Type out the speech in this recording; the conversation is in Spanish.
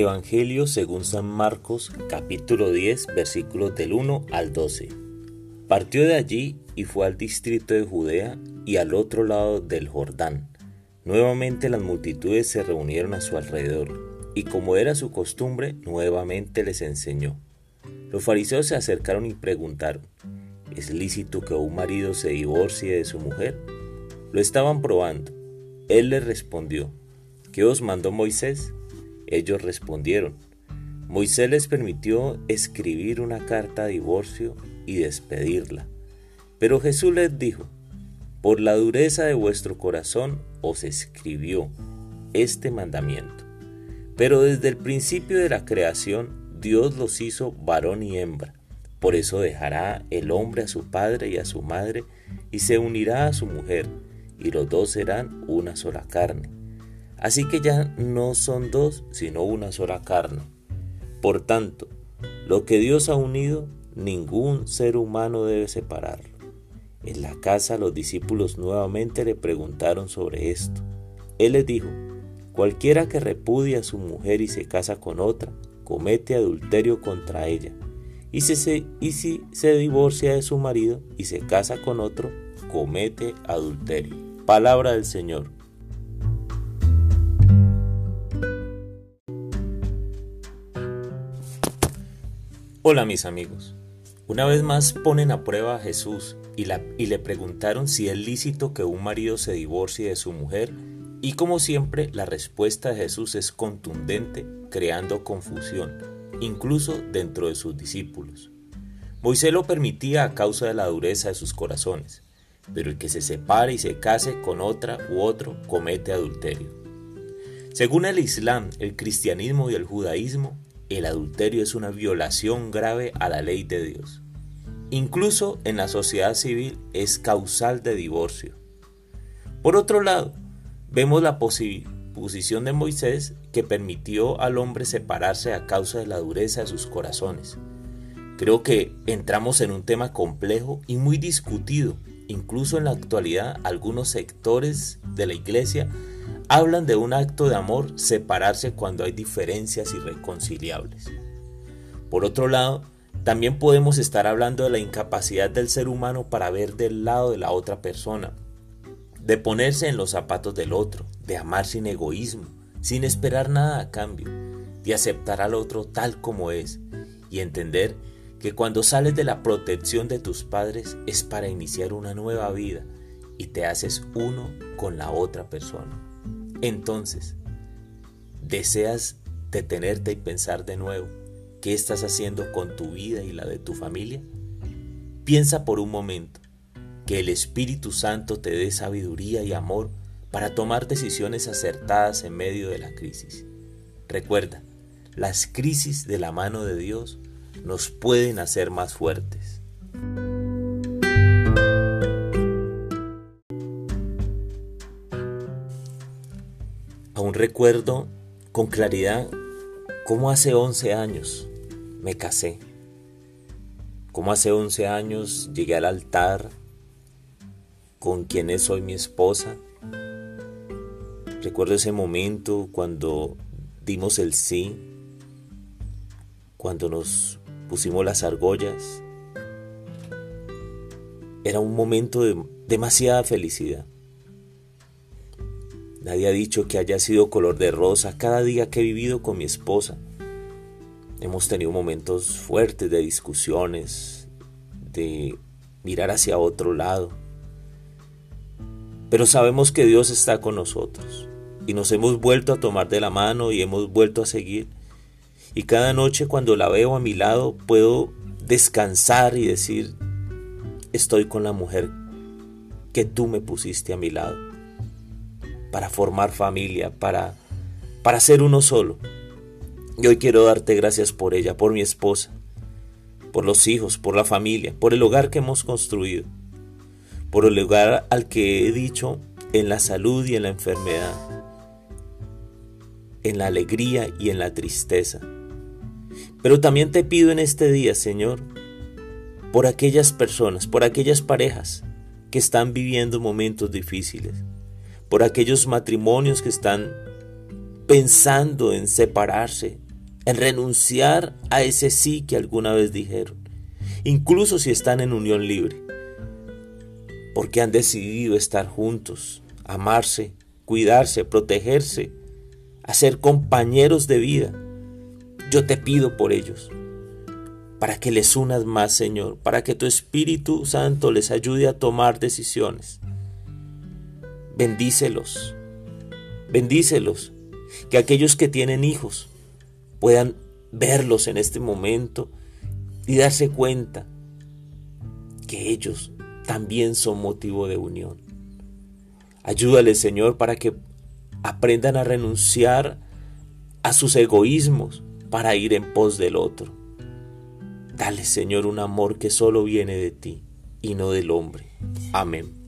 Evangelio según San Marcos capítulo 10 versículos del 1 al 12. Partió de allí y fue al distrito de Judea y al otro lado del Jordán. Nuevamente las multitudes se reunieron a su alrededor, y como era su costumbre, nuevamente les enseñó. Los fariseos se acercaron y preguntaron, ¿es lícito que un marido se divorcie de su mujer? Lo estaban probando. Él les respondió, ¿qué os mandó Moisés? Ellos respondieron, Moisés les permitió escribir una carta de divorcio y despedirla. Pero Jesús les dijo, por la dureza de vuestro corazón os escribió este mandamiento. Pero desde el principio de la creación Dios los hizo varón y hembra. Por eso dejará el hombre a su padre y a su madre y se unirá a su mujer, y los dos serán una sola carne. Así que ya no son dos, sino una sola carne. Por tanto, lo que Dios ha unido, ningún ser humano debe separarlo. En la casa los discípulos nuevamente le preguntaron sobre esto. Él les dijo, cualquiera que repudia a su mujer y se casa con otra, comete adulterio contra ella. Y si, se, y si se divorcia de su marido y se casa con otro, comete adulterio. Palabra del Señor. Hola mis amigos. Una vez más ponen a prueba a Jesús y, y, le preguntaron si es lícito que un marido se divorcie de su mujer y como siempre la respuesta de Jesús es contundente, creando confusión, incluso dentro de sus discípulos. Moisés lo permitía a causa de la dureza de sus corazones, pero el que se separe y se case con otra u otro comete adulterio. Según el Islam, el cristianismo y el judaísmo, el adulterio es una violación grave a la ley de Dios. Incluso en la sociedad civil es causal de divorcio. Por otro lado, vemos la posición de Moisés que permitió al hombre separarse a causa de la dureza de sus corazones. Creo que entramos en un tema complejo y muy discutido. Incluso en la actualidad algunos sectores de la iglesia hablan de un acto de amor separarse cuando hay diferencias irreconciliables. Por otro lado, también podemos estar hablando de la incapacidad del ser humano para ver del lado de la otra persona, de ponerse en los zapatos del otro, de amar sin egoísmo, sin esperar nada a cambio, de aceptar al otro tal como es y entender que cuando sales de la protección de tus padres es para iniciar una nueva vida y te haces uno con la otra persona. Entonces, ¿deseas detenerte y pensar de nuevo qué estás haciendo con tu vida y la de tu familia? Piensa por un momento que el Espíritu Santo te dé sabiduría y amor para tomar decisiones acertadas en medio de la crisis. Recuerda, las crisis de la mano de Dios nos pueden hacer más fuertes. Recuerdo con claridad cómo hace 11 años me casé. Cómo hace 11 años llegué al altar con quien es hoy mi esposa. Recuerdo ese momento cuando dimos el sí, cuando nos pusimos las argollas. Era un momento de demasiada felicidad. Nadie ha dicho que haya sido color de rosa cada día que he vivido con mi esposa. Hemos tenido momentos fuertes de discusiones, de mirar hacia otro lado. Pero sabemos que Dios está con nosotros y nos hemos vuelto a tomar de la mano y hemos vuelto a seguir. Y cada noche cuando la veo a mi lado puedo descansar y decir, estoy con la mujer que tú me pusiste a mi lado para formar familia, para, para ser uno solo. Y hoy quiero darte gracias por ella, por mi esposa, por los hijos, por la familia, por el hogar que hemos construido, por el hogar al que he dicho en la salud y en la enfermedad, en la alegría y en la tristeza. Pero también te pido en este día, Señor, por aquellas personas, por aquellas parejas que están viviendo momentos difíciles, por aquellos matrimonios que están pensando en separarse en renunciar a ese sí que alguna vez dijeron, incluso si están en unión libre, porque han decidido estar juntos, amarse, cuidarse, protegerse, a ser compañeros de vida. Yo te pido por ellos, para que les unas más, Señor, para que tu Espíritu Santo les ayude a tomar decisiones. Bendícelos, bendícelos, que aquellos que tienen hijos puedan verlos en este momento y darse cuenta que ellos también son motivo de unión. Ayúdales, Señor, para que aprendan a renunciar a sus egoísmos para ir en pos del otro. Dale, Señor, un amor que solo viene de ti y no del hombre. Amén.